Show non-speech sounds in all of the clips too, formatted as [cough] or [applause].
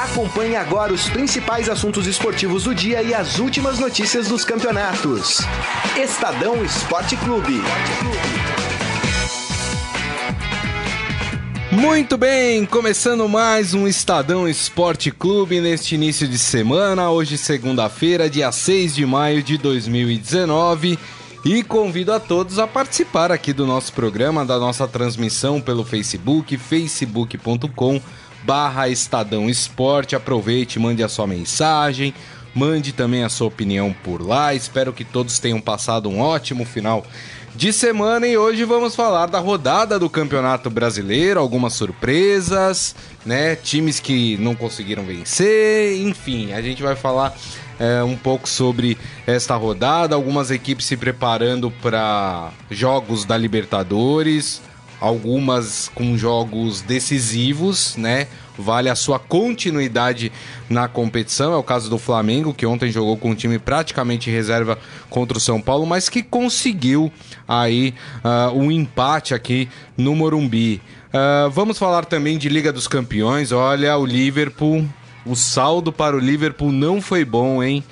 Acompanhe agora os principais assuntos esportivos do dia e as últimas notícias dos campeonatos. Estadão Esporte Clube. Muito bem, começando mais um Estadão Esporte Clube neste início de semana, hoje segunda-feira, dia 6 de maio de 2019. E convido a todos a participar aqui do nosso programa, da nossa transmissão pelo Facebook, facebook.com barra Estadão Esporte. Aproveite, mande a sua mensagem, mande também a sua opinião por lá. Espero que todos tenham passado um ótimo final de semana e hoje vamos falar da rodada do Campeonato Brasileiro, algumas surpresas, né? Times que não conseguiram vencer, enfim, a gente vai falar é, um pouco sobre esta rodada, algumas equipes se preparando para jogos da Libertadores, algumas com jogos decisivos, né? Vale a sua continuidade na competição. É o caso do Flamengo, que ontem jogou com um time praticamente reserva contra o São Paulo, mas que conseguiu aí uh, um empate aqui no Morumbi. Uh, vamos falar também de Liga dos Campeões. Olha, o Liverpool o saldo para o Liverpool não foi bom, hein?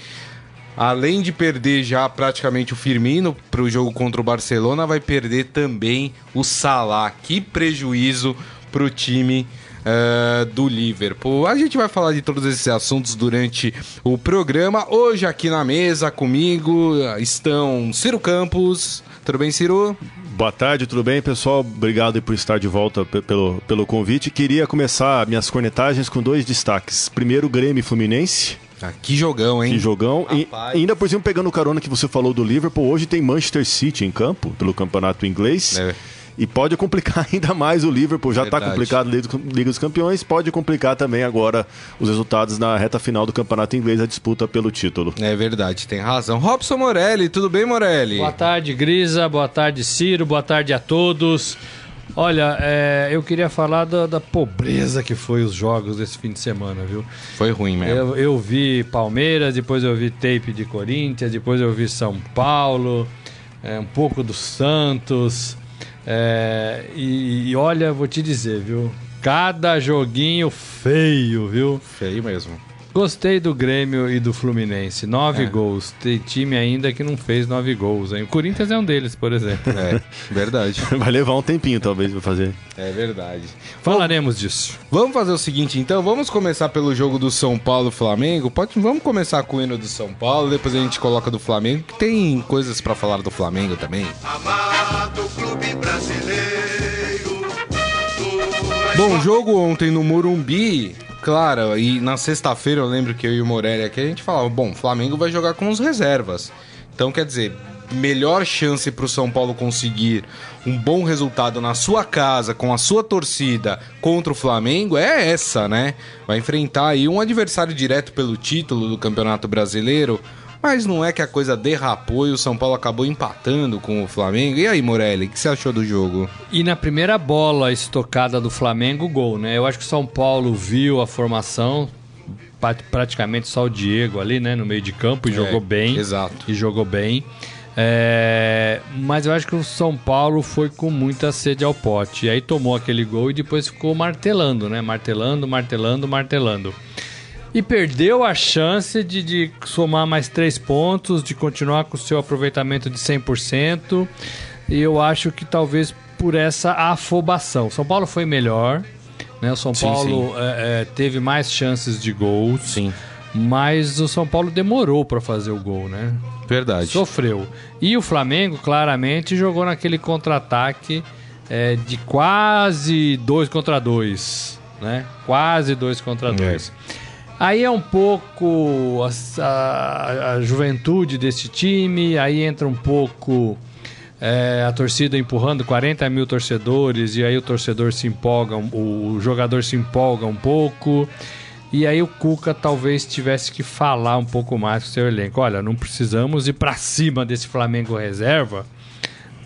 Além de perder já praticamente o Firmino para o jogo contra o Barcelona, vai perder também o Salah. Que prejuízo para o time uh, do Liverpool. A gente vai falar de todos esses assuntos durante o programa. Hoje aqui na mesa comigo estão Ciro Campos. Tudo bem, Ciro? Boa tarde, tudo bem, pessoal? Obrigado por estar de volta pelo, pelo convite. Queria começar minhas cornetagens com dois destaques. Primeiro, Grêmio Fluminense. Ah, que jogão, hein? Que jogão. E ainda por cima, pegando o carona que você falou do Liverpool, hoje tem Manchester City em campo, pelo campeonato inglês. É. E pode complicar [laughs] ainda mais o Liverpool. Já está complicado na Liga dos Campeões, pode complicar também agora os resultados na reta final do campeonato inglês, a disputa pelo título. É verdade, tem razão. Robson Morelli, tudo bem, Morelli? Boa tarde, Grisa. Boa tarde, Ciro. Boa tarde a todos. Olha, é, eu queria falar da, da, pobreza que foi os jogos desse fim de semana, viu? Foi ruim mesmo. Eu, eu, vi Palmeiras, depois eu vi tape de Corinthians, depois eu vi São Paulo, é, um pouco do Santos. É, e, e, olha, vou te dizer, viu? Cada joguinho feio, viu? Feio mesmo. Gostei do Grêmio e do Fluminense. Nove é. gols. Tem time ainda que não fez nove gols. Hein? O Corinthians é um deles, por exemplo. É, verdade. [laughs] Vai levar um tempinho, talvez, pra fazer. É verdade. Falaremos Bom, disso. Vamos fazer o seguinte, então. Vamos começar pelo jogo do São Paulo-Flamengo. Pode, vamos começar com o hino do São Paulo, depois a gente coloca do Flamengo, que tem coisas para falar do Flamengo também. Amado clube brasileiro. Bom, jogo ontem no Morumbi claro, e na sexta-feira eu lembro que eu e o Morelli aqui a gente falava: bom, Flamengo vai jogar com os reservas. Então, quer dizer, melhor chance para o São Paulo conseguir um bom resultado na sua casa, com a sua torcida contra o Flamengo é essa, né? Vai enfrentar aí um adversário direto pelo título do Campeonato Brasileiro. Mas não é que a coisa derrapou e o São Paulo acabou empatando com o Flamengo. E aí, Morelli, o que você achou do jogo? E na primeira bola estocada do Flamengo, gol, né? Eu acho que o São Paulo viu a formação, praticamente só o Diego ali, né, no meio de campo e é, jogou bem. Exato. E jogou bem. É, mas eu acho que o São Paulo foi com muita sede ao pote. E aí tomou aquele gol e depois ficou martelando, né? Martelando, martelando, martelando e perdeu a chance de, de somar mais três pontos, de continuar com o seu aproveitamento de 100%. E eu acho que talvez por essa afobação. São Paulo foi melhor, né? O São sim, Paulo sim. É, é, teve mais chances de gols. Sim. Mas o São Paulo demorou para fazer o gol, né? Verdade. Sofreu. E o Flamengo, claramente, jogou naquele contra-ataque é, de quase dois contra dois, né? Quase dois contra dois. Aí é um pouco a, a, a juventude desse time, aí entra um pouco é, a torcida empurrando 40 mil torcedores, e aí o torcedor se empolga, o jogador se empolga um pouco. E aí o Cuca talvez tivesse que falar um pouco mais com o seu elenco. Olha, não precisamos ir para cima desse Flamengo reserva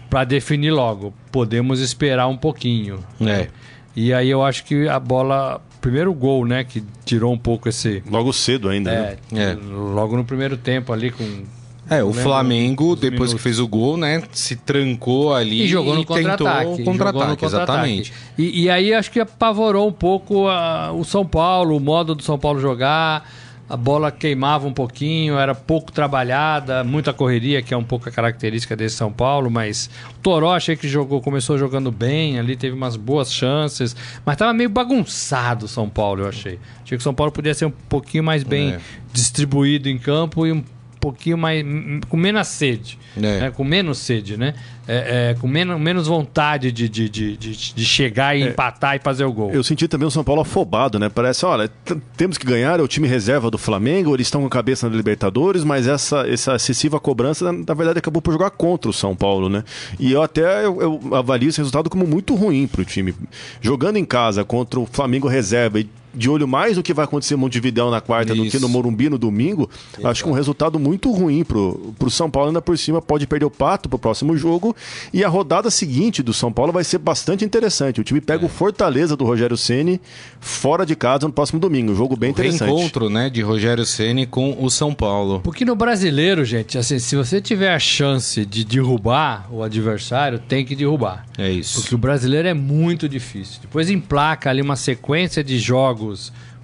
para definir logo. Podemos esperar um pouquinho. É. E aí eu acho que a bola primeiro gol, né? Que tirou um pouco esse. Logo cedo ainda, é, né? É. Logo no primeiro tempo ali com. É, o Flamengo, depois minutos. que fez o gol, né, se trancou ali e jogou no contra-ataque. Contra-ataque, contra exatamente. E, e, aí acho que apavorou um pouco a, o São Paulo, o modo do São Paulo jogar a bola queimava um pouquinho, era pouco trabalhada, muita correria, que é um pouco a característica desse São Paulo, mas o Toró achei que jogou, começou jogando bem, ali teve umas boas chances, mas estava meio bagunçado o São Paulo, eu achei. Achei que o São Paulo podia ser um pouquinho mais bem é. distribuído em campo e um pouquinho mais. com menos sede. É. Né? Com menos sede, né? É, é, com menos, menos vontade de, de, de, de chegar e é. empatar e fazer o gol. Eu senti também o São Paulo afobado, né? Parece, olha, temos que ganhar, é o time reserva do Flamengo, eles estão com a cabeça na Libertadores, mas essa, essa excessiva cobrança, na verdade, acabou por jogar contra o São Paulo, né? E eu até eu, eu avalio esse resultado como muito ruim para o time. Jogando em casa contra o Flamengo reserva e de olho mais no que vai acontecer em Montevidéu na quarta Isso. do que no Morumbi no domingo, Exato. acho que um resultado muito ruim pro, pro São Paulo, ainda por cima pode perder o pato pro próximo jogo. E a rodada seguinte do São Paulo vai ser bastante interessante. O time pega é. o Fortaleza do Rogério Ceni fora de casa no próximo domingo. Um jogo bem o interessante. encontro, né, de Rogério Ceni com o São Paulo. Porque no brasileiro, gente, assim, se você tiver a chance de derrubar o adversário, tem que derrubar. É isso. Porque o brasileiro é muito difícil. Depois emplaca ali uma sequência de jogos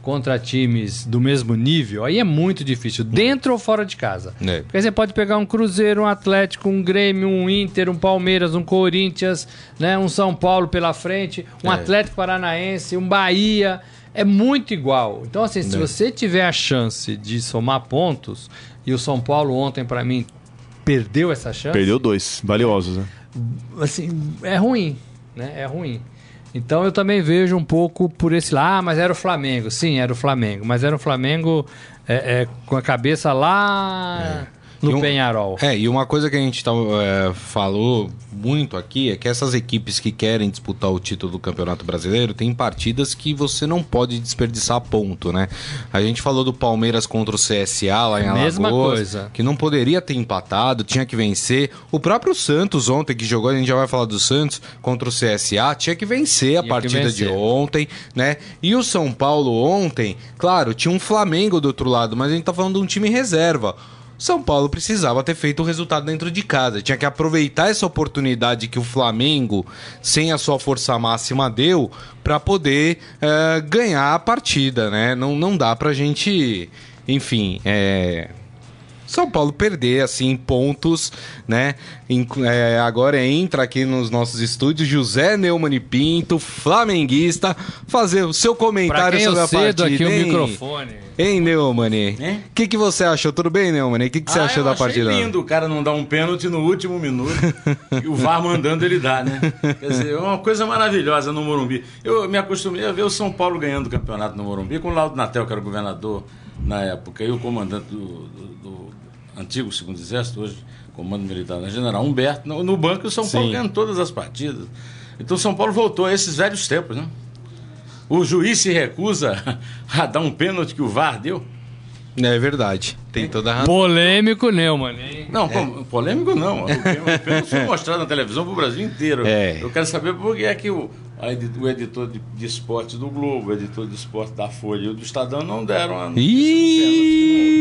contra times do mesmo nível, aí é muito difícil, dentro ou fora de casa. É. Porque você pode pegar um Cruzeiro, um Atlético, um Grêmio, um Inter, um Palmeiras, um Corinthians, né, um São Paulo pela frente, um é. Atlético Paranaense, um Bahia. É muito igual. Então, assim, se é. você tiver a chance de somar pontos, e o São Paulo ontem, para mim, perdeu essa chance. Perdeu dois, valiosos, né? Assim, é ruim, né? É ruim. Então eu também vejo um pouco por esse lá, ah, mas era o Flamengo. Sim, era o Flamengo, mas era o Flamengo é, é, com a cabeça lá. É no um, Penharol. É, e uma coisa que a gente tá, é, falou muito aqui é que essas equipes que querem disputar o título do Campeonato Brasileiro tem partidas que você não pode desperdiçar ponto, né? A gente falou do Palmeiras contra o CSA lá em Alagoas. Mesma coisa. Que não poderia ter empatado, tinha que vencer. O próprio Santos ontem que jogou, a gente já vai falar do Santos contra o CSA, tinha que vencer a tinha partida vencer. de ontem, né? E o São Paulo ontem, claro, tinha um Flamengo do outro lado, mas a gente tá falando de um time reserva. São Paulo precisava ter feito o resultado dentro de casa. Tinha que aproveitar essa oportunidade que o Flamengo, sem a sua força máxima, deu para poder uh, ganhar a partida, né? Não, não dá pra gente, enfim, é, são Paulo perder, assim, pontos, né? É, agora entra aqui nos nossos estúdios José Neumann Pinto, flamenguista, fazer o seu comentário sobre a partida. aqui hein? o microfone. Hein, Neumann? O que, que você achou? Tudo bem, Neumann? O que, que você ah, achou da partida? lindo o cara não dar um pênalti no último minuto [laughs] e o VAR mandando ele dar, né? Quer dizer, é uma coisa maravilhosa no Morumbi. Eu me acostumei a ver o São Paulo ganhando o campeonato no Morumbi com o Laudo Natel, que era o governador na época, e o comandante do, do, do antigo segundo exército, hoje comando militar, né? general Humberto, no, no banco o São Sim. Paulo ganhando todas as partidas. Então o São Paulo voltou a esses velhos tempos, né? O juiz se recusa [laughs] a dar um pênalti que o VAR deu. É verdade. Tem toda a razão. Polêmico, Neumann. Não, é. polêmico não. O pênalti foi [laughs] mostrado na televisão para o Brasil inteiro. É. Eu quero saber por que é que o, o editor de, de esportes do Globo, o editor de esportes da Folha e o do Estadão não deram a. Ih!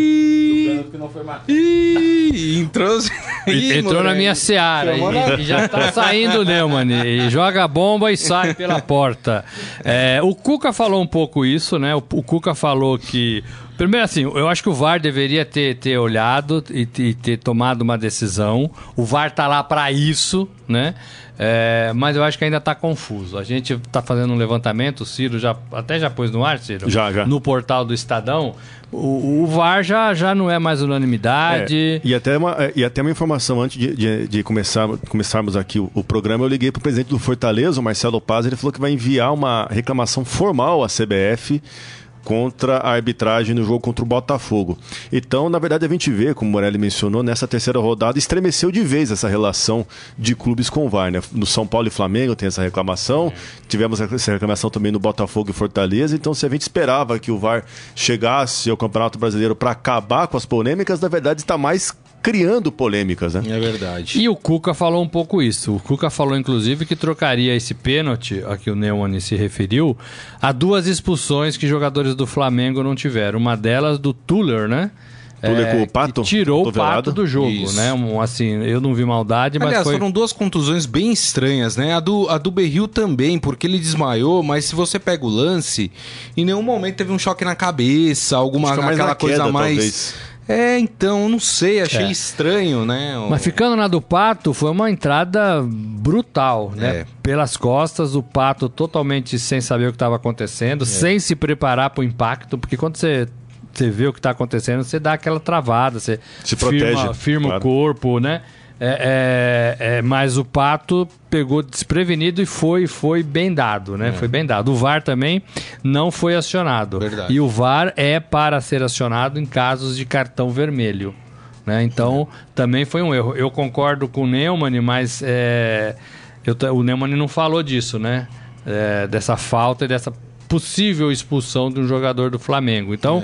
Que não foi marcado. Ih, entrou, [laughs] Ih, entrou na minha seara. E, e, já tá saindo, Neumann. E joga a bomba e sai pela porta. É, o Cuca falou um pouco isso, né? O, o Cuca falou que Primeiro, assim, eu acho que o VAR deveria ter, ter olhado e, e ter tomado uma decisão. O VAR tá lá para isso, né? É, mas eu acho que ainda está confuso. A gente está fazendo um levantamento, o Ciro já até já pôs no ar, Ciro? Já, já. No portal do Estadão. O, o VAR já, já não é mais unanimidade. É, e, até uma, é, e até uma informação, antes de, de, de começar, começarmos aqui o, o, programa, eu liguei para o presidente do Fortaleza, o Marcelo Paz, ele falou que vai enviar uma reclamação formal à CBF contra a arbitragem no jogo contra o Botafogo. Então, na verdade, a gente vê, como o Morelli mencionou, nessa terceira rodada estremeceu de vez essa relação de clubes com o VAR. Né? No São Paulo e Flamengo tem essa reclamação, tivemos essa reclamação também no Botafogo e Fortaleza. Então, se a gente esperava que o VAR chegasse ao Campeonato Brasileiro para acabar com as polêmicas, na verdade está mais criando polêmicas, né? É verdade. E o Cuca falou um pouco isso. O Cuca falou, inclusive, que trocaria esse pênalti, a que o Neumann se referiu, a duas expulsões que jogadores do Flamengo não tiveram. Uma delas do Tuller, né? É, o pato, tirou o pato do jogo, Isso. né? Um, assim, eu não vi maldade, mas Aliás, foi... foram duas contusões bem estranhas, né? A do, a do Berril também, porque ele desmaiou, mas se você pega o lance, em nenhum momento teve um choque na cabeça, alguma aquela coisa queda, mais. Talvez. É, então, não sei, achei é. estranho, né? Mas ficando na do Pato, foi uma entrada brutal, né? É. Pelas costas, o Pato totalmente sem saber o que estava acontecendo, é. sem se preparar para o impacto, porque quando você você vê o que está acontecendo, você dá aquela travada, você se protege, firma, firma claro. o corpo, né? É, é, é, mas o Pato pegou desprevenido e foi, foi bem dado, né? É. Foi bem dado. O VAR também não foi acionado. Verdade. E o VAR é para ser acionado em casos de cartão vermelho. Né? Então, também foi um erro. Eu concordo com o Neumann, mas é, eu, o Neumann não falou disso, né? É, dessa falta e dessa possível expulsão de um jogador do Flamengo. Então,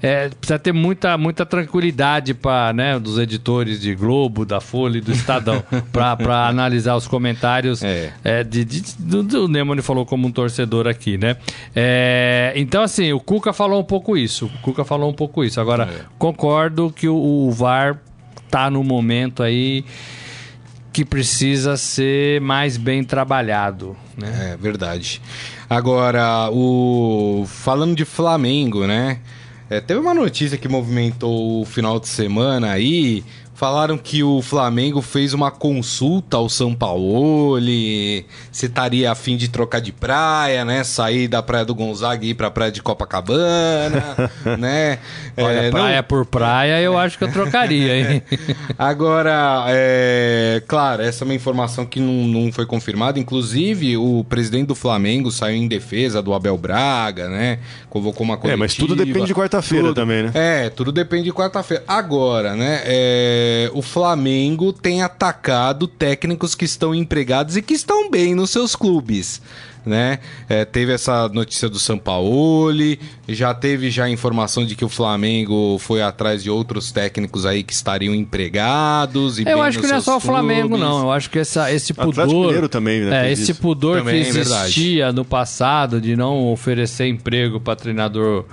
é. É, precisa ter muita, muita tranquilidade para né, dos editores de Globo, da Folha e do Estadão [laughs] para analisar os comentários é. é. de, de, do, do Neumann falou como um torcedor aqui, né? É, então, assim, o Cuca falou um pouco isso. O Cuca falou um pouco isso. Agora, é. concordo que o, o VAR tá no momento aí que precisa ser mais bem trabalhado. Né? É verdade. Agora, o falando de Flamengo, né? É, teve uma notícia que movimentou o final de semana aí Falaram que o Flamengo fez uma consulta ao São Paulo, se estaria a fim de trocar de praia, né? Sair da praia do Gonzaga e ir pra praia de Copacabana, [laughs] né? Olha, é, praia não... por praia eu acho que eu trocaria, hein? [laughs] Agora, é... claro, essa é uma informação que não, não foi confirmada. Inclusive, o presidente do Flamengo saiu em defesa do Abel Braga, né? Convocou uma coletiva. É, mas tudo depende de quarta-feira também, né? É, tudo depende de quarta-feira. Agora, né? É é, o Flamengo tem atacado técnicos que estão empregados e que estão bem nos seus clubes. Né? É, teve essa notícia do Sampaoli, já teve já informação de que o Flamengo foi atrás de outros técnicos aí que estariam empregados. eu acho que não é só o Flamengo, não. Eu acho que essa, esse pudor. também, né, é, esse pudor também que é existia no passado de não oferecer emprego para treinador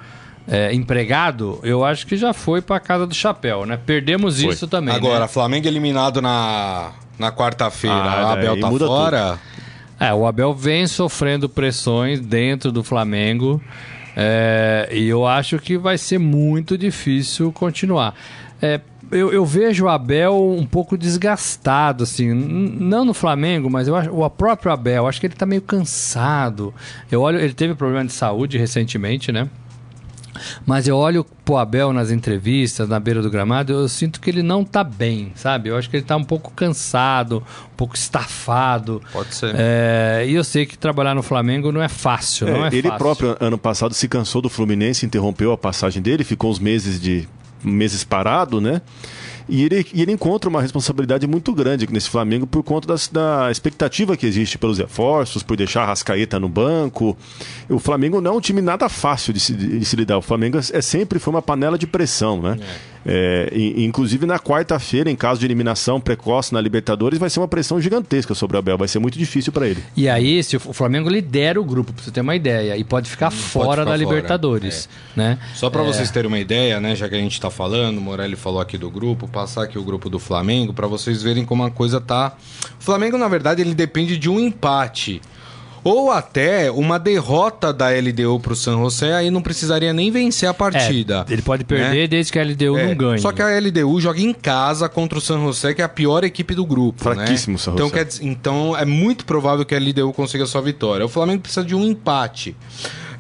é, empregado, eu acho que já foi para casa do chapéu, né? Perdemos foi. isso também. Agora, né? Flamengo eliminado na, na quarta-feira, ah, Abel tá fora. Tudo. É, o Abel vem sofrendo pressões dentro do Flamengo. É, e eu acho que vai ser muito difícil continuar. É, eu, eu, vejo o Abel um pouco desgastado, assim, não no Flamengo, mas eu acho o próprio Abel, acho que ele está meio cansado. Eu olho, ele teve problema de saúde recentemente, né? Mas eu olho pro Abel nas entrevistas, na beira do gramado, eu sinto que ele não tá bem, sabe? Eu acho que ele tá um pouco cansado, um pouco estafado. Pode ser. É, e eu sei que trabalhar no Flamengo não é fácil, é, não é Ele fácil. próprio, ano passado, se cansou do Fluminense, interrompeu a passagem dele, ficou uns meses de meses parado, né? E ele, e ele encontra uma responsabilidade muito grande nesse Flamengo por conta das, da expectativa que existe pelos reforços, por deixar a Rascaeta no banco. O Flamengo não é um time nada fácil de se, de se lidar. O Flamengo é, é sempre foi uma panela de pressão, né? É. É, inclusive na quarta-feira, em caso de eliminação precoce na Libertadores, vai ser uma pressão gigantesca sobre o Abel. Vai ser muito difícil para ele. E aí, se o Flamengo lidera o grupo, para você ter uma ideia, e pode ficar hum, fora pode ficar da fora. Libertadores. É. Né? Só para é... vocês terem uma ideia, né, já que a gente está falando, o Morelli falou aqui do grupo, passar aqui o grupo do Flamengo, para vocês verem como a coisa tá. O Flamengo, na verdade, ele depende de um empate ou até uma derrota da LDU pro San José, aí não precisaria nem vencer a partida. É, ele pode perder né? desde que a LDU é, não ganhe. Só que a LDU joga em casa contra o San José, que é a pior equipe do grupo. Né? Fraquíssimo, né? San José. Então, quer dizer, então é muito provável que a LDU consiga sua vitória. O Flamengo precisa de um empate.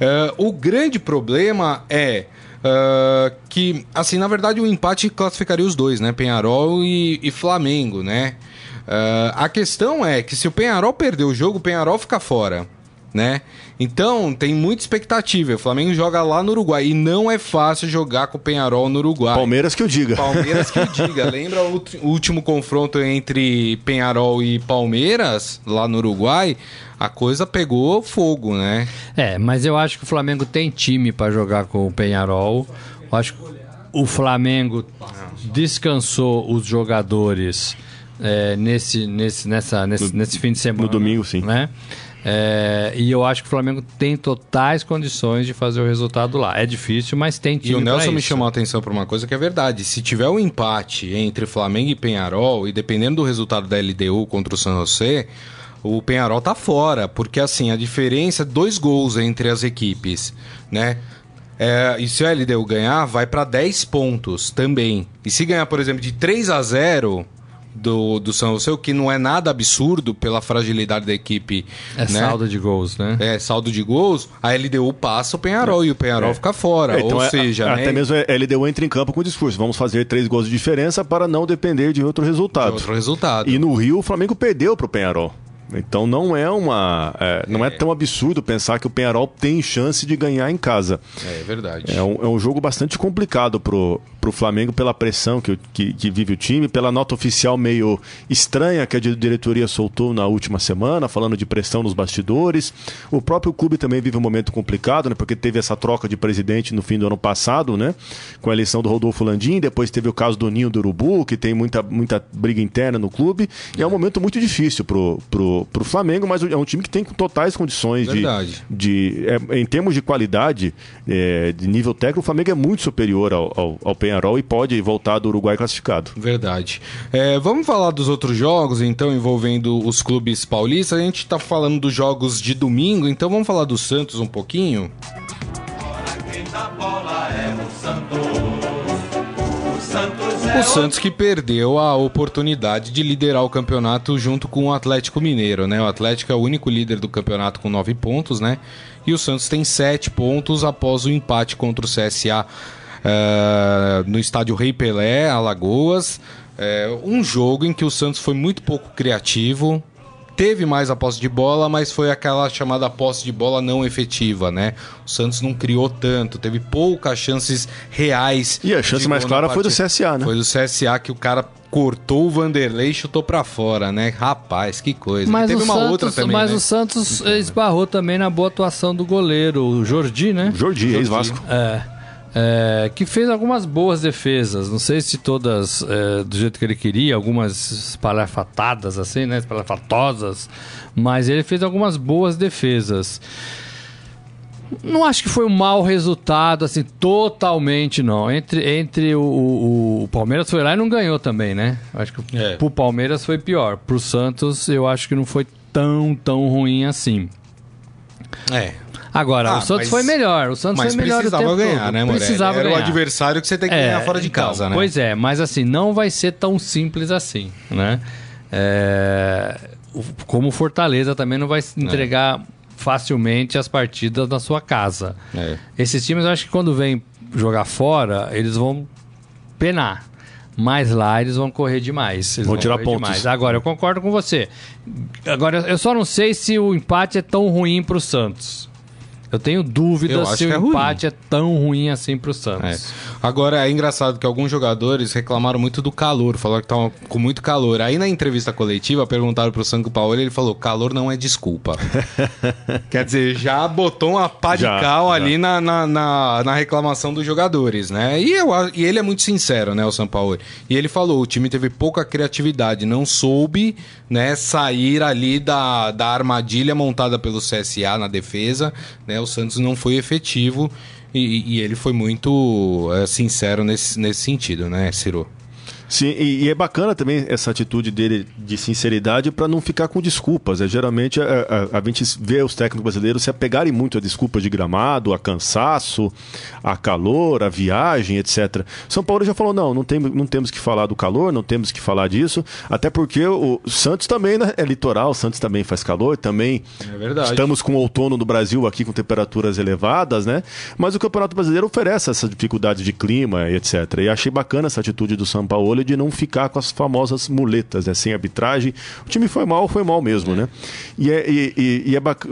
Uh, o grande problema é. Uh, que, assim, na verdade, o empate classificaria os dois, né? Penharol e, e Flamengo, né? Uh, a questão é que se o Penharol perder o jogo, o Penharol fica fora. Né? Então, tem muita expectativa. O Flamengo joga lá no Uruguai e não é fácil jogar com o Penharol no Uruguai. Palmeiras que eu diga. Palmeiras que eu [laughs] diga. Lembra o último confronto entre Penharol e Palmeiras lá no Uruguai? A coisa pegou fogo, né? É, mas eu acho que o Flamengo tem time para jogar com o Penharol. Eu acho que o Flamengo descansou os jogadores é, nesse, nesse, nessa, nesse, no, nesse fim de semana. No domingo, sim. Né? É, e eu acho que o Flamengo tem totais condições de fazer o resultado lá. É difícil, mas tem time E o Nelson me chamou a atenção para uma coisa que é verdade. Se tiver um empate entre Flamengo e Penharol, e dependendo do resultado da LDU contra o San José, o Penharol tá fora, porque assim, a diferença é dois gols entre as equipes, né? É, e se o LDU ganhar, vai para 10 pontos também. E se ganhar, por exemplo, de 3 a 0, do, do São José, o que não é nada absurdo pela fragilidade da equipe. É né? saldo de gols, né? É, saldo de gols, a LDU passa o Penharol é. e o Penharol é. fica fora. É, então ou é, seja, a, né? até mesmo a LDU entra em campo com o discurso: vamos fazer três gols de diferença para não depender de outro resultado. De outro resultado. E no Rio, o Flamengo perdeu para o Penharol. Então não é uma. É, não é. é. tão absurdo pensar que o Penharol tem chance de ganhar em casa. É, é verdade. É um, é um jogo bastante complicado pro, pro Flamengo pela pressão que, que, que, vive o time, pela nota oficial meio estranha que a diretoria soltou na última semana, falando de pressão nos bastidores. O próprio clube também vive um momento complicado, né? Porque teve essa troca de presidente no fim do ano passado, né? Com a eleição do Rodolfo Landim, depois teve o caso do Ninho do Urubu, que tem muita, muita briga interna no clube. E é um momento muito difícil pro, pro pro, Flamengo, mas é um time que tem totais condições Verdade. de. de é, em termos de qualidade, é, de nível técnico, o Flamengo é muito superior ao, ao, ao Penharol e pode voltar do Uruguai classificado. Verdade. É, vamos falar dos outros jogos, então, envolvendo os clubes paulistas. A gente está falando dos jogos de domingo, então vamos falar do Santos um pouquinho. Quem dá bola é o Santos. O Santos que perdeu a oportunidade de liderar o campeonato junto com o Atlético Mineiro, né? O Atlético é o único líder do campeonato com nove pontos, né? E o Santos tem sete pontos após o empate contra o CSA uh, eh, no estádio Rei Pelé, Alagoas. É, um jogo em que o Santos foi muito pouco criativo, teve mais a posse de bola, mas foi aquela chamada posse de bola não efetiva, né? O Santos não criou tanto, teve poucas chances reais. E a chance mais clara foi do CSA, né? Foi do CSA que o cara cortou o Vanderlei e chutou para fora, né? Rapaz, que coisa. Mas teve uma Santos, outra também. Mas né? o Santos esbarrou também na boa atuação do goleiro, o Jordi, né? Jordi, ex-Vasco. É. É, que fez algumas boas defesas, não sei se todas é, do jeito que ele queria, algumas espalhafatadas assim, né, espalhafatosas, mas ele fez algumas boas defesas. Não acho que foi um mau resultado, assim, totalmente não. Entre, entre o, o, o Palmeiras foi lá e não ganhou também, né? Acho que é. pro Palmeiras foi pior. Pro Santos eu acho que não foi tão, tão ruim assim. É. Agora, ah, o Santos mas, foi melhor. O Santos foi melhor precisava o tempo ganhar, todo. né, Morelli? Precisava Era ganhar. o adversário que você tem que é, ganhar fora de então, casa, né? Pois é, mas assim, não vai ser tão simples assim, né? É, como o Fortaleza também não vai entregar é. facilmente as partidas na sua casa. É. Esses times, eu acho que quando vêm jogar fora, eles vão penar. Mas lá eles vão correr demais. Eles vão, vão tirar pontos. Demais. Agora, eu concordo com você. Agora, eu só não sei se o empate é tão ruim para o Santos. Eu tenho dúvidas se o é empate ruim. é tão ruim assim pro Santos. Agora é engraçado que alguns jogadores reclamaram muito do calor, falaram que estavam com muito calor. Aí na entrevista coletiva perguntaram pro Sanco Paulo ele falou: calor não é desculpa. [laughs] Quer dizer, já botou uma pá de já, cal já. ali na, na, na, na, reclamação dos jogadores, né? E, eu, e ele é muito sincero, né, o São Paulo. E ele falou: o time teve pouca criatividade, não soube né, sair ali da, da armadilha montada pelo CSA na defesa, né? O Santos não foi efetivo e, e ele foi muito é, sincero nesse, nesse sentido, né, Ciro? Sim, e, e, é bacana também essa atitude dele de sinceridade para não ficar com desculpas. É, geralmente a, a, a, gente vê os técnicos brasileiros se apegarem muito a desculpas de gramado, a cansaço, a calor, a viagem, etc. São Paulo já falou: não, não, tem, não temos que falar do calor, não temos que falar disso, até porque o Santos também né, é litoral, Santos também faz calor, também é estamos com o outono do Brasil aqui com temperaturas elevadas, né? Mas o Campeonato Brasileiro oferece essas dificuldades de clima, etc. E achei bacana essa atitude do São Paulo de não ficar com as famosas muletas, né? Sem arbitragem. O time foi mal, foi mal mesmo, é. né? E, é, e, e, é bac...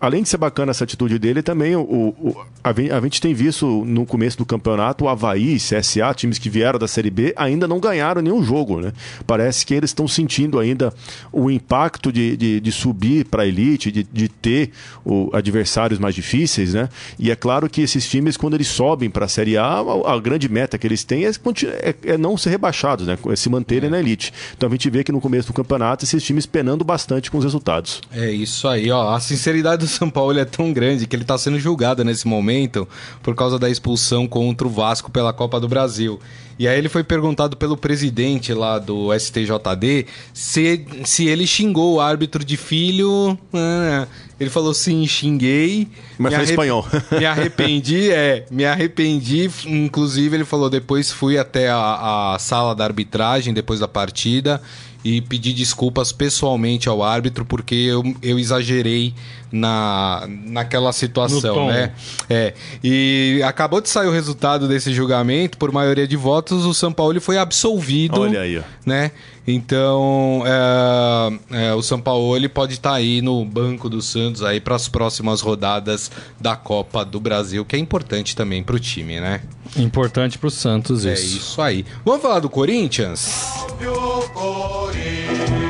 além de ser bacana essa atitude dele, também o, o, a gente tem visto no começo do campeonato o Havaí, CSA, times que vieram da Série B, ainda não ganharam nenhum jogo, né? Parece que eles estão sentindo ainda o impacto de, de, de subir para a elite, de, de ter o, adversários mais difíceis, né? E é claro que esses times, quando eles sobem para a Série A, a, a, grande meta que eles têm é, é, é não ser rebaixado resultados, né? Se manterem é. na elite. Então a gente vê que no começo do campeonato esses times penando bastante com os resultados. É isso aí, ó. A sinceridade do São Paulo é tão grande que ele está sendo julgado nesse momento por causa da expulsão contra o Vasco pela Copa do Brasil. E aí ele foi perguntado pelo presidente lá do STJD se, se ele xingou o árbitro de filho. Ah, ele falou sim, xinguei. Mas foi espanhol. Me arrependi, [laughs] é. Me arrependi. Inclusive, ele falou: depois fui até a, a sala da arbitragem, depois da partida, e pedi desculpas pessoalmente ao árbitro porque eu, eu exagerei na, naquela situação, né? É. E acabou de sair o resultado desse julgamento, por maioria de votos, o São Paulo foi absolvido. Olha aí, ó. Né? Então, é, é, o São Paulo pode estar tá aí no banco do Santos aí para as próximas rodadas da Copa do Brasil, que é importante também para o time, né? Importante para o Santos isso. É isso aí. Vamos falar do Corinthians? É,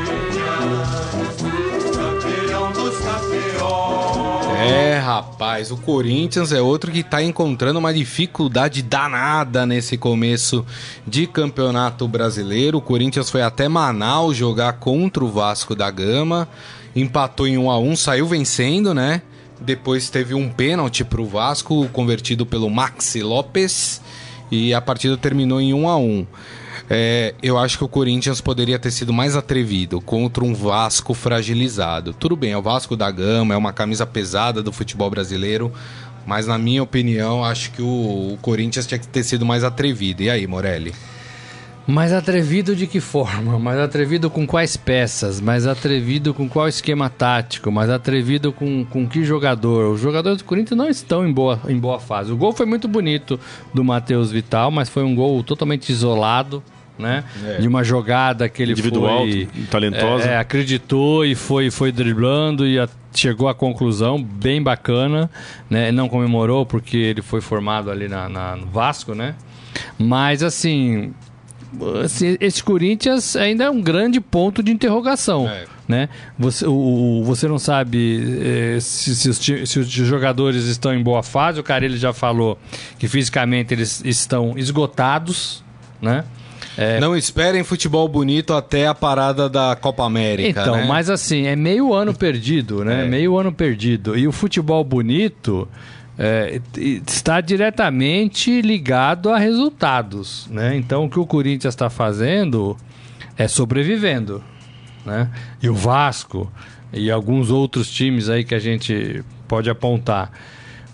rapaz, o Corinthians é outro que está encontrando uma dificuldade danada nesse começo de campeonato brasileiro. O Corinthians foi até Manaus jogar contra o Vasco da Gama, empatou em 1 a 1, saiu vencendo, né? Depois teve um pênalti para o Vasco, convertido pelo Maxi Lopes, e a partida terminou em 1 a 1. É, eu acho que o Corinthians poderia ter sido mais atrevido contra um Vasco fragilizado. Tudo bem, é o Vasco da Gama, é uma camisa pesada do futebol brasileiro, mas na minha opinião, acho que o, o Corinthians tinha que ter sido mais atrevido. E aí, Morelli? Mais atrevido de que forma? Mais atrevido com quais peças? Mais atrevido com qual esquema tático? Mais atrevido com, com que jogador? Os jogadores do Corinthians não estão em boa, em boa fase. O gol foi muito bonito do Matheus Vital, mas foi um gol totalmente isolado né? É. De uma jogada que ele Individual, foi, talentosa. É, é, acreditou e foi, foi driblando e a, chegou à conclusão bem bacana, né? Não comemorou porque ele foi formado ali na, na no Vasco, né? Mas assim, assim, esse Corinthians ainda é um grande ponto de interrogação. É. Né? Você, o, você não sabe eh, se, se, os, se, os, jogadores estão em boa fase. O cara ele já falou que fisicamente eles estão esgotados. Né? É... Não esperem futebol bonito até a parada da Copa América. Então, né? mas assim, é meio ano perdido, né? [laughs] É. Meio ano perdido. E o futebol bonito. É, está diretamente ligado a resultados, né? Então o que o Corinthians está fazendo é sobrevivendo, né? E o Vasco e alguns outros times aí que a gente pode apontar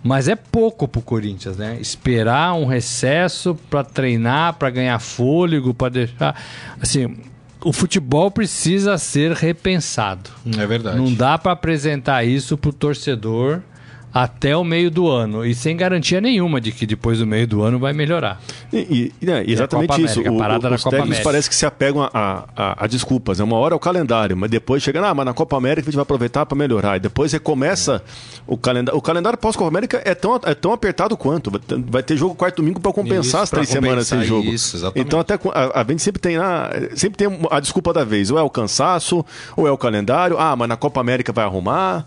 mas é pouco pro Corinthians, né? Esperar um recesso para treinar, para ganhar fôlego, para deixar. Assim, o futebol precisa ser repensado. É verdade. Não dá para apresentar isso pro torcedor até o meio do ano e sem garantia nenhuma de que depois do meio do ano vai melhorar. E, e, né, exatamente e isso. América, o, parada o, os Copa técnicos parece que se apegam a, a, a, desculpas. É uma hora é o calendário, mas depois chega, ah, mas na Copa América a gente vai aproveitar para melhorar. E depois recomeça é. o calendário. O calendário pós-Copa América é tão, é tão apertado quanto. Vai ter jogo quarto domingo para compensar isso, as três semanas sem jogo. Isso, exatamente. Então até a, a gente sempre tem, ah, sempre tem a desculpa da vez. Ou é o cansaço, ou é o calendário. Ah, mas na Copa América vai arrumar.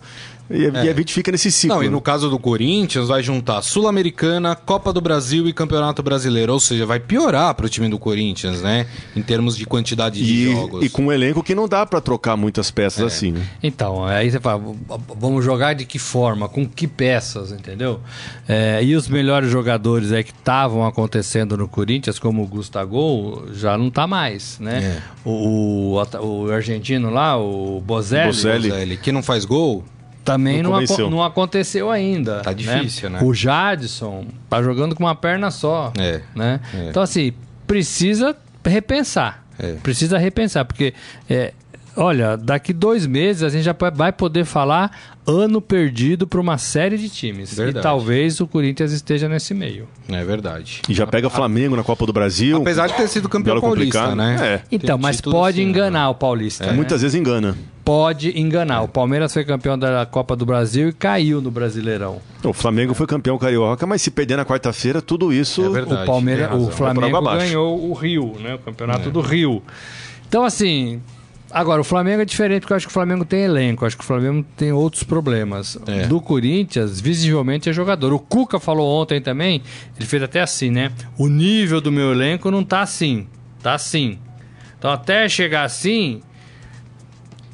E, é. e a gente fica nesse ciclo. Não, e no caso do Corinthians, vai juntar Sul-Americana, Copa do Brasil e Campeonato Brasileiro. Ou seja, vai piorar para o time do Corinthians, né? Em termos de quantidade de e, jogos. E com um elenco que não dá para trocar muitas peças é. assim, né? Então, aí você fala, vamos jogar de que forma? Com que peças, entendeu? É, e os melhores jogadores aí que estavam acontecendo no Corinthians, como o Gustavo, já não tá mais, né? É. O, o, o, argentino lá, o Bozelli, Bozelli. Bozelli que não faz gol também não, não, não, aconteceu ainda. Tá né? difícil, né? né? O Jadson tá jogando com uma perna só. É. Né? É. Então, assim, precisa repensar. É. Precisa repensar, porque, é, olha, daqui dois meses a gente já vai poder falar ano perdido para uma série de times. Verdade. E talvez o Corinthians esteja nesse meio. É verdade. E já pega o Flamengo na Copa do Brasil. Apesar de ter sido campeão paulista, né? É. Então, mas pode assim, enganar né? o paulista. É. Né? Muitas vezes engana pode enganar. O Palmeiras foi campeão da Copa do Brasil e caiu no Brasileirão. O Flamengo foi campeão carioca, mas se perder na quarta-feira, tudo isso. É verdade, o Palmeiras, o Flamengo ganhou o Rio, né? O campeonato é. do Rio. Então, assim, Agora, o Flamengo é diferente porque eu acho que o Flamengo tem elenco, eu acho que o Flamengo tem outros problemas. É. Do Corinthians, visivelmente é jogador. O Cuca falou ontem também, ele fez até assim, né? O nível do meu elenco não tá assim Tá assim. Então até chegar assim,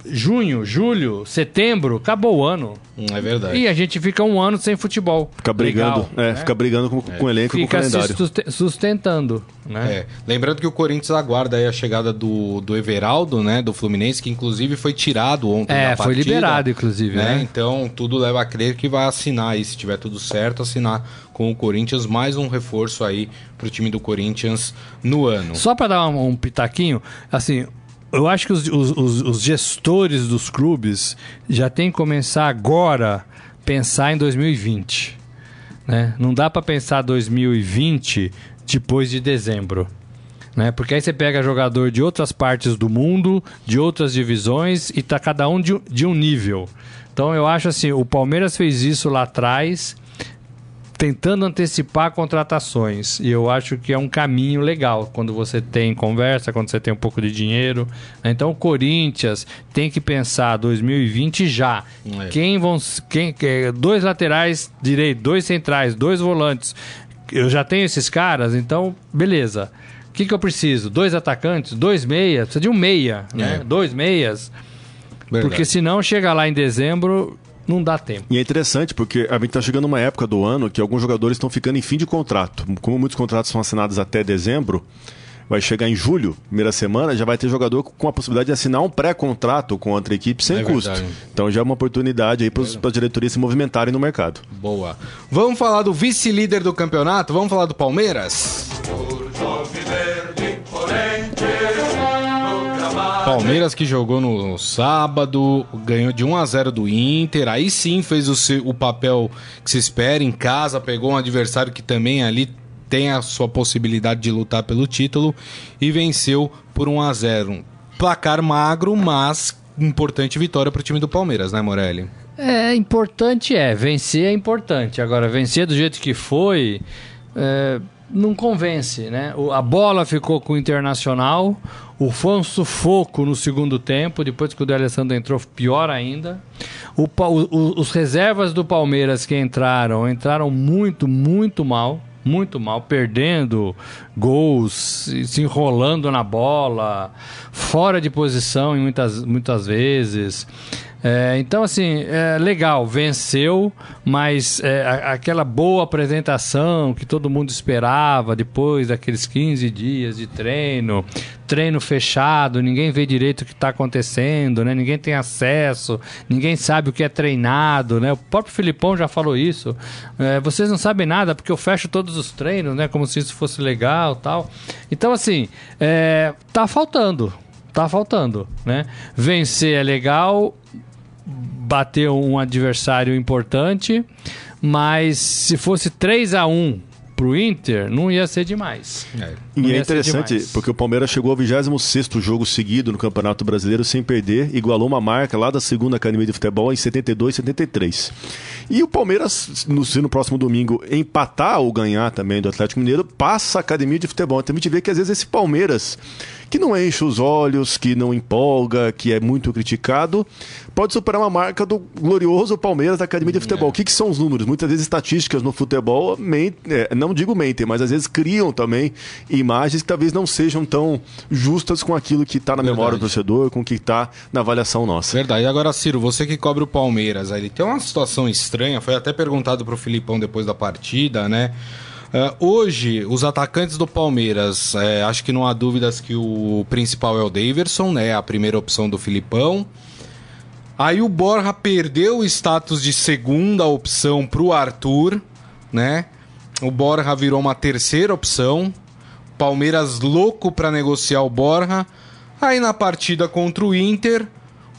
junho, julho, setembro, acabou o ano. É verdade. E a gente fica um ano sem futebol. Fica brigando, Legal, é, né? fica brigando com, com o elenco e com o Fica se calendário. suste- sustentando, né? É, lembrando que o Corinthians aguarda aí a chegada do, do Everaldo, né, do Fluminense, que inclusive foi tirado ontem É, da foi partida, liberado, inclusive, né? Então, tudo leva a crer que vai assinar aí, se tiver tudo certo, assinar com o Corinthians, mais um reforço aí pro time do Corinthians no ano. Só para dar um, um pitaquinho, assim, eu acho que os, os- os- gestores dos clubes já têm que começar agora pensar em 2020. Né? Não dá para pensar 2020 depois de dezembro. Né? Porque aí você pega jogador de outras partes do mundo, de outras divisões, e tá cada um de, de um nível. Então eu acho assim, o Palmeiras fez isso lá atrás, tentando antecipar contratações. E eu acho que é um caminho legal quando você tem conversa, quando você tem um pouco de dinheiro. né? Então o Corinthians tem que pensar 2020 já. É. Quem vão quem que- dois laterais direito, dois centrais, dois volantes. Eu já tenho esses caras, então beleza. O que, que eu preciso? Dois atacantes, dois meias, precisa de um meia, né? É. Dois meias. Verdade. Porque senão chega lá em dezembro, não dá tempo. E é interessante porque a gente está chegando numa época do ano que alguns jogadores estão ficando em fim de contrato. Como muitos contratos são assinados até dezembro, vai chegar em julho, primeira semana, já vai ter jogador com a possibilidade de assinar um pré-contrato com outra equipe sem É custo. verdade. Então já é uma oportunidade aí para as diretorias se movimentarem no mercado. Boa. Vamos falar do vice-líder do campeonato? Vamos falar do Palmeiras? Palmeiras que jogou no sábado, ganhou de 1 a 0 do Inter, aí sim fez o, seu- o papel que se espera em casa, pegou um adversário que também ali tem a sua possibilidade de lutar pelo título e venceu por 1 a 0. Placar magro, mas importante vitória para o time do Palmeiras, né, Morelli? É importante, é. Vencer é importante. Agora, vencer do jeito que foi, é, não convence, né? O- a bola ficou com o Internacional, o foi um sufoco no segundo tempo, depois que o D'Alessandro entrou, pior ainda. O o- os reservas do Palmeiras que entraram, entraram muito, muito mal. Muito mal, perdendo gols, se se enrolando na bola, fora de posição em muitas, muitas vezes. É, então, assim, é legal, venceu, mas é, a- aquela boa apresentação que todo mundo esperava depois daqueles 15 dias de treino, treino fechado, ninguém vê direito o que está acontecendo, né? ninguém tem acesso, ninguém sabe o que é treinado. Né? O próprio Filipão já falou isso. É, vocês não sabem nada porque eu fecho todos os treinos, né? como se isso fosse legal tal. Então, assim, é, tá faltando. Tá faltando, né? Vencer é legal, bater um adversário importante, mas se fosse 3 a 1 pro Inter, não ia ser demais. Não E é interessante, porque o Palmeiras chegou ao 26º jogo seguido no Campeonato Brasileiro sem perder, igualou uma marca lá da segunda Academia de Futebol em 72 73. E o Palmeiras, no, se no próximo domingo empatar ou ganhar também do Atlético Mineiro, passa a Academia de Futebol. Então a gente vê que às vezes esse Palmeiras, que não enche os olhos, que não empolga, que é muito criticado, pode superar uma marca do glorioso Palmeiras da Academia de Futebol. O que, que são os números? Muitas vezes estatísticas no futebol, é, não digo mentem, mas às vezes criam também imagens que talvez não sejam tão justas com aquilo que está na memória do torcedor, com o que está na avaliação nossa. Verdade. E agora, Ciro, você que cobre o Palmeiras, ele tem uma situação estranha, foi até perguntado pro Filipão depois da partida, né? Ah, hoje, os atacantes do Palmeiras, é, acho que não há dúvidas que o principal é o Daverson, né? A primeira opção do Filipão. Aí o Borja perdeu o status de segunda opção pro Arthur, né? O Borja virou uma terceira opção. Palmeiras louco pra negociar o Borja. Aí na partida contra o Inter,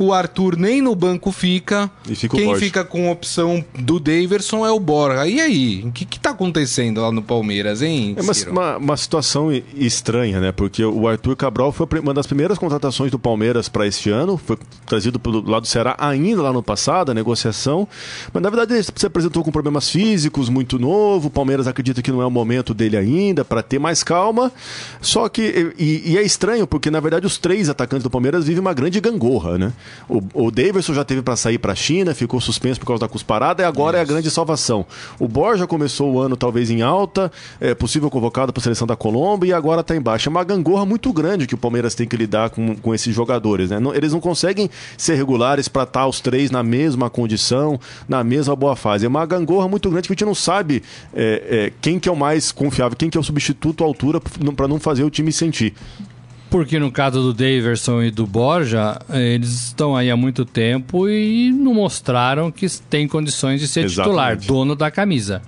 o Arthur nem no banco fica. Fica Quem fica com a opção do Daverson é o Borja. E aí? O que, que tá acontecendo lá no Palmeiras, hein? É uma, uma, uma situação estranha, né? Porque o Arthur Cabral foi uma das primeiras contratações do Palmeiras para este ano, foi trazido pelo lado do Ceará ainda lá no passado, a negociação. Mas na verdade ele se apresentou com problemas físicos, muito novo. O Palmeiras acredita que não é o momento dele ainda, para ter mais calma. Só que, e, e é estranho, porque na verdade os três atacantes do Palmeiras vivem uma grande gangorra, né? O, o Davidson já teve para sair para a China, ficou suspenso por causa da cusparada e agora Isso. é a grande salvação. O Borja começou o ano talvez em alta, é possível convocado para a seleção da Colômbia e agora está embaixo. É uma gangorra muito grande que o Palmeiras tem que lidar com, com esses jogadores. Né? Não, eles não conseguem ser regulares para estar tá os três na mesma condição, na mesma boa fase. É uma gangorra muito grande que a gente não sabe é, é, quem que é o mais confiável, quem que é o substituto à altura para não fazer o time sentir. Porque no caso do Daverson e do Borja, eles estão aí há muito tempo e não mostraram que têm condições de ser Exatamente. titular, dono da camisa.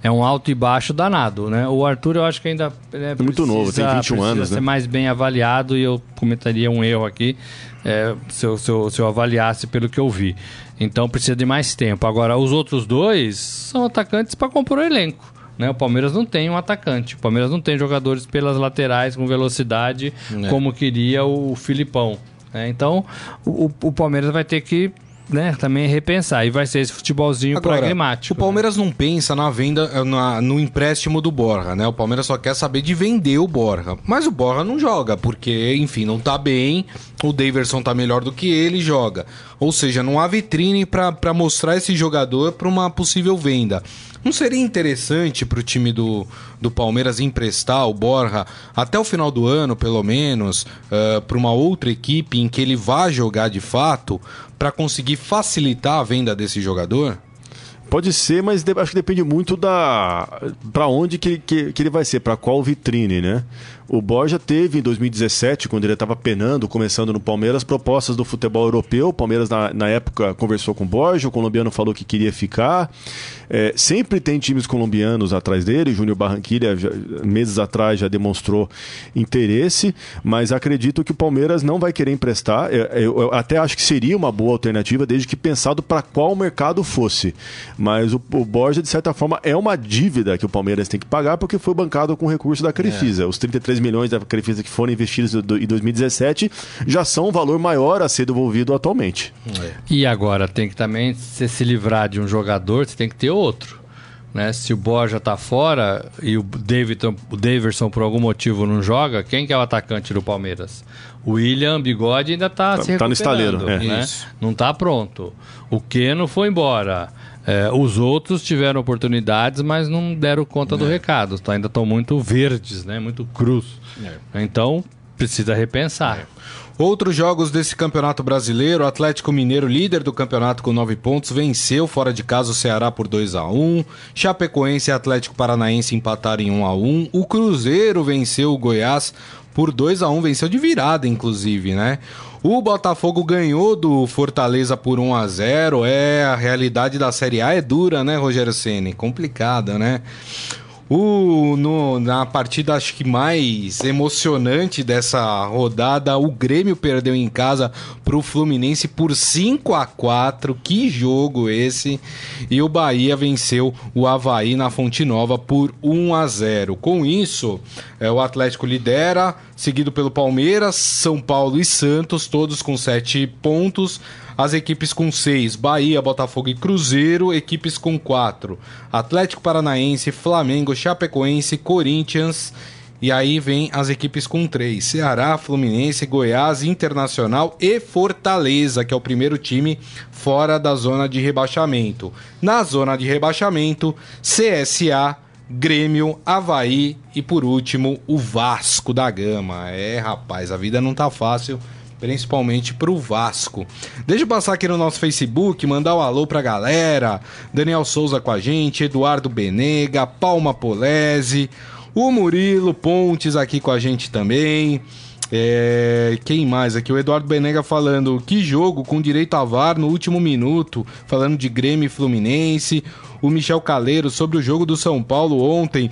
É um alto e baixo danado, né? O Arthur eu acho que ainda é muito novo, tem 21 anos, ser né? mais bem avaliado e eu cometaria um erro aqui é, se, eu, se, eu, se eu avaliasse pelo que eu vi. Então precisa de mais tempo. Agora, os outros dois são atacantes para compor o elenco. Né? O Palmeiras não tem um atacante. O Palmeiras não tem jogadores pelas laterais com velocidade é. como queria o Filipão. Né? Então, o, o Palmeiras vai ter que né, também repensar. E vai ser esse futebolzinho Agora, pragmático. O Palmeiras né? não pensa na venda, na, no empréstimo do Borja, né? O Palmeiras só quer saber de vender o Borja. Mas o Borja não joga, porque, enfim, não tá bem. O Daverson tá melhor do que ele joga. Ou seja, não há vitrine para mostrar esse jogador para uma possível venda. Não seria interessante para o time do, do Palmeiras emprestar o Borja até o final do ano, pelo menos, uh, eh, para uma outra equipe em que ele vá jogar de fato, para conseguir facilitar a venda desse jogador? Pode ser, mas acho que depende muito da para onde que, que, que, ele vai ser, para qual vitrine, né? O Borja teve em 2017, quando ele estava penando, começando no Palmeiras, propostas do futebol europeu. O Palmeiras, na, na época, conversou com o Borja, o colombiano falou que queria ficar. É, sempre tem times colombianos atrás dele. Júnior Barranquilla, já, meses atrás, já demonstrou interesse, mas acredito que o Palmeiras não vai querer emprestar. Eu, eu, eu até acho que seria uma boa alternativa, desde que pensado para qual mercado fosse. Mas o, o, Borja, de certa forma, é uma dívida que o Palmeiras tem que pagar, porque foi bancado com recurso da Crefisa. É. Os 33 3 milhões da Crefisa que foram investidos em 2017 já são um valor maior a ser devolvido atualmente. É. E agora tem que também se, se livrar de um jogador, você tem que ter outro. Né? Se o Borja tá fora e o Davidson, o Daverson por algum motivo não joga, quem que é o atacante do Palmeiras? O William Bigode ainda tá, tá se. Tá no estaleiro, é. né? Não tá pronto. O Keno foi embora. É, os outros tiveram oportunidades, mas não deram conta é. do recado. Tá, ainda estão muito verdes, né? muito cruz. É. Então, precisa repensar. Outros jogos desse campeonato brasileiro: o Atlético Mineiro, líder do campeonato com 9 pontos, venceu fora de casa o Ceará por 2 a 1 Chapecoense e Atlético Paranaense empataram em 1 a 1 O Cruzeiro venceu o Goiás por 2 a 1 venceu de virada, inclusive, né? O Botafogo ganhou do Fortaleza por 1 a 0 É, a realidade da Série A é dura, né, Rogério Ceni? Complicada, né? O, no, na partida acho que mais emocionante dessa rodada, o Grêmio perdeu em casa pro Fluminense por 5 a 4 Que jogo esse! E o Bahia venceu o Havaí na Fonte Nova por 1 a 0 Com isso, é, o Atlético lidera, seguido pelo Palmeiras, São Paulo e Santos, todos com 7 pontos. As equipes com 6, Bahia, Botafogo e Cruzeiro. Equipes com 4, Atlético Paranaense, Flamengo, Chapecoense, Corinthians. E aí vem as equipes com 3, Ceará, Fluminense, Goiás, Internacional e Fortaleza, que é o primeiro time fora da zona de rebaixamento. Na zona de rebaixamento, CSA, Grêmio, Havaí e por último o Vasco da Gama. É, rapaz, a vida não tá fácil principalmente pro Vasco. Deixa eu passar aqui no nosso Facebook, mandar um alô pra galera. Daniel Souza com a gente, Eduardo Benega, Palma Polese, o Murilo Pontes aqui com a gente também. É, quem mais aqui? O Eduardo Benega falando que jogo com direito a VAR no último minuto, falando de Grêmio e Fluminense. O Michel Caleiro sobre o jogo do São Paulo ontem.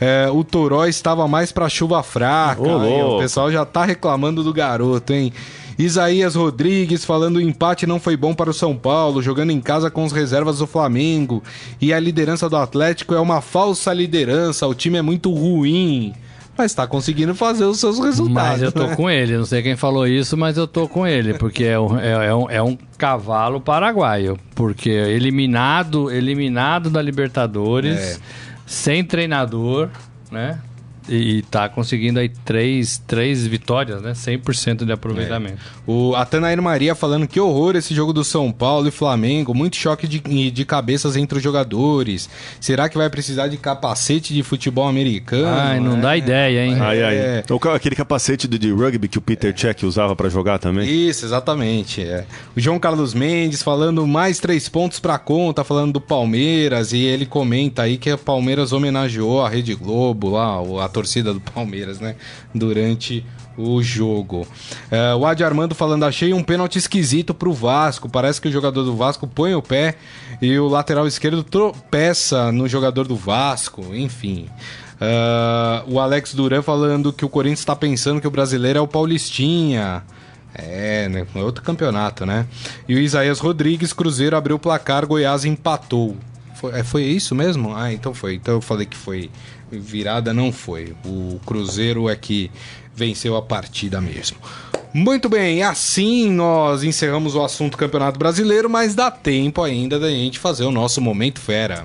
É, o Toró estava mais para chuva fraca. Ô, o pessoal já tá reclamando do garoto, hein? Isaías Rodrigues falando o empate não foi bom para o São Paulo, jogando em casa com as reservas do Flamengo. E a liderança do Atlético é uma falsa liderança, o time é muito ruim. Mas tá conseguindo fazer os seus resultados. Mas eu tô né? com ele, não sei quem falou isso, mas eu tô com ele, porque é um, é, é um, é um cavalo paraguaio. Porque eliminado, eliminado da Libertadores. É sem treinador, né? E tá conseguindo aí três, três vitórias, né? 100% de aproveitamento. É. O Atanair Maria falando que horror esse jogo do São Paulo e Flamengo, muito choque de, de cabeças entre os jogadores. Será que vai precisar de capacete de futebol americano? Ai, não é. dá ideia, hein? Ai, ai. É. Aquele capacete de, de rugby que o Peter Check usava para jogar também. Isso, exatamente. É. O João Carlos Mendes falando mais três pontos pra conta, falando do Palmeiras, e ele comenta aí que o Palmeiras homenageou a Rede Globo lá, a torcida do Palmeiras, né? Durante o jogo. É, o Adi Armando falando, achei um pênalti esquisito pro Vasco. Parece que o jogador do Vasco põe o pé e o lateral esquerdo tropeça no jogador do Vasco. Enfim. Uh, o Alex Duran falando que o Corinthians está pensando que o brasileiro é o Paulistinha. É, né? Outro campeonato, né? E o Isaías Rodrigues, Cruzeiro abriu o placar, Goiás empatou. Foi, é, foi isso mesmo? Ah, então foi. Então eu falei que foi virada, não foi. O Cruzeiro é que venceu a partida mesmo. Muito bem, assim nós encerramos o assunto Campeonato Brasileiro, mas dá tempo ainda da gente fazer o nosso Momento Fera.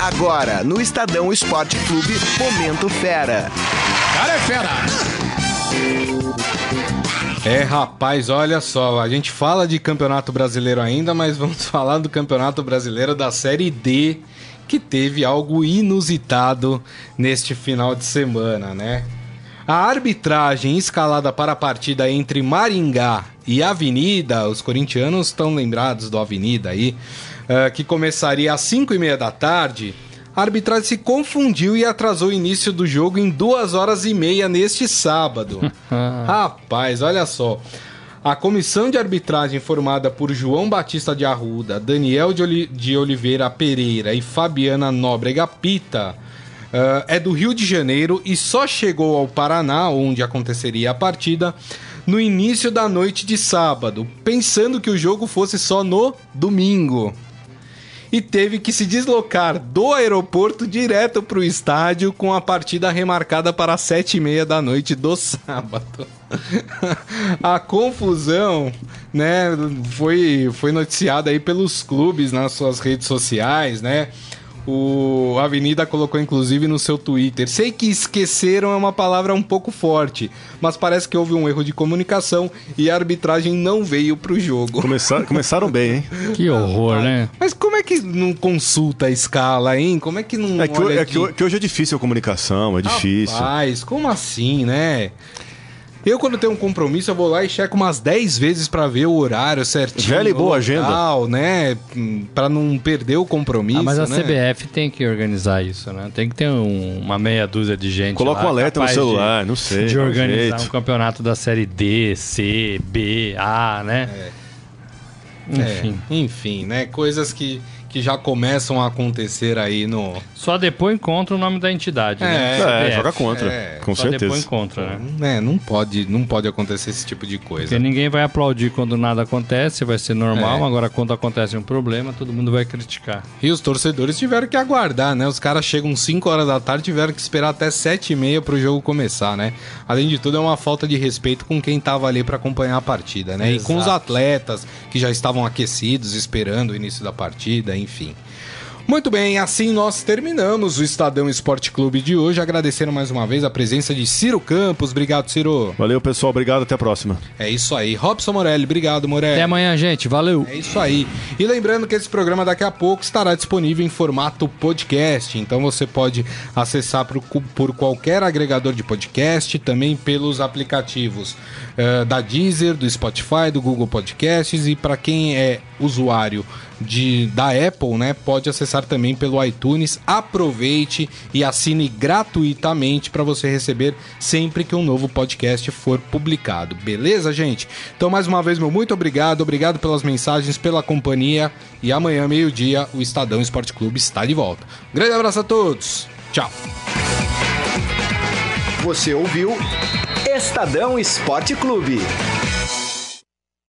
Agora, no Estadão Esporte Clube, Momento Fera. Cara é fera! É, rapaz, olha só, a gente fala de Campeonato Brasileiro ainda, mas vamos [laughs] falar do Campeonato Brasileiro da Série D, que teve algo inusitado neste final de semana, né? A arbitragem escalada para a partida entre Maringá e Avenida, os corintianos estão lembrados do Avenida aí, uh, que começaria às 5 e meia da tarde, a arbitragem se confundiu e atrasou o início do jogo em duas horas e meia neste sábado. [laughs] Rapaz, olha só. A comissão de arbitragem formada por João Batista de Arruda, Daniel de, Oliveira Pereira e Fabiana Nóbrega Pita uh, é do Rio de Janeiro e só chegou ao Paraná, onde aconteceria a partida, no início da noite de sábado, pensando que o jogo fosse só no domingo e teve que se deslocar do aeroporto direto para o estádio com a partida remarcada para as sete e meia da noite do sábado. [laughs] a confusão, né, foi, foi noticiada aí pelos clubes nas suas redes sociais, né? O Avenida colocou inclusive no seu Twitter. Sei que esqueceram é uma palavra um pouco forte, mas parece que houve um erro de comunicação e a arbitragem não veio pro jogo. Começaram, [laughs] começaram bem, hein? Que horror, né? Mas como é que não consulta a escala, hein? Como é que não. É que, é que, que hoje é difícil a comunicação, é difícil. Rapaz, como assim, né? Eu, quando tenho um compromisso, eu vou lá e checo umas 10 vezes para ver o horário certinho. Velha e boa agenda. né? Pra não perder o compromisso. Ah, mas a né? CBF tem que organizar isso, né? Tem que ter um, uma meia dúzia de gente. Coloca um alerta no celular, de, não sei. De organizar um campeonato da série D, C, B, A, né? É. Enfim. É, enfim, né? Coisas que que já começam a acontecer aí no. Só depois encontra o nome da entidade, né? é, né? É, joga contra. É, com só certeza. depois encontra, né? É, não pode, não pode acontecer esse tipo de coisa. Porque ninguém vai aplaudir quando nada acontece, vai ser normal. É. Agora, quando acontece um problema, todo mundo vai criticar. E os torcedores tiveram que aguardar, né? Os caras chegam 5 horas da tarde tiveram que esperar até 7 e meia pro jogo começar, né? Além de tudo, é uma falta de respeito com quem tava ali para acompanhar a partida, né? Exato. E com os atletas que já estavam aquecidos, esperando o início da partida, enfim. Muito bem, assim nós terminamos o Estadão Esporte Clube de hoje. Agradecendo mais uma vez a presença de Ciro Campos. Obrigado, Ciro. Valeu, pessoal. Obrigado. Até a próxima. É isso aí. Robson Morelli. Obrigado, Morelli. Até amanhã, gente. Valeu. É isso aí. E lembrando que esse programa daqui a pouco estará disponível em formato podcast. Então você pode acessar por, por qualquer agregador de podcast, também pelos aplicativos uh, da Deezer, do Spotify, do Google Podcasts. E para quem é usuário de, da Apple, né, pode acessar também pelo iTunes. Aproveite e assine gratuitamente para você receber sempre que um novo podcast for publicado. Beleza, gente? Então, mais uma vez, meu muito obrigado. Obrigado pelas mensagens, pela companhia. E amanhã, meio-dia, o Estadão Esporte Clube está de volta. Um grande abraço a todos. Tchau. Você ouviu Estadão Esporte Clube.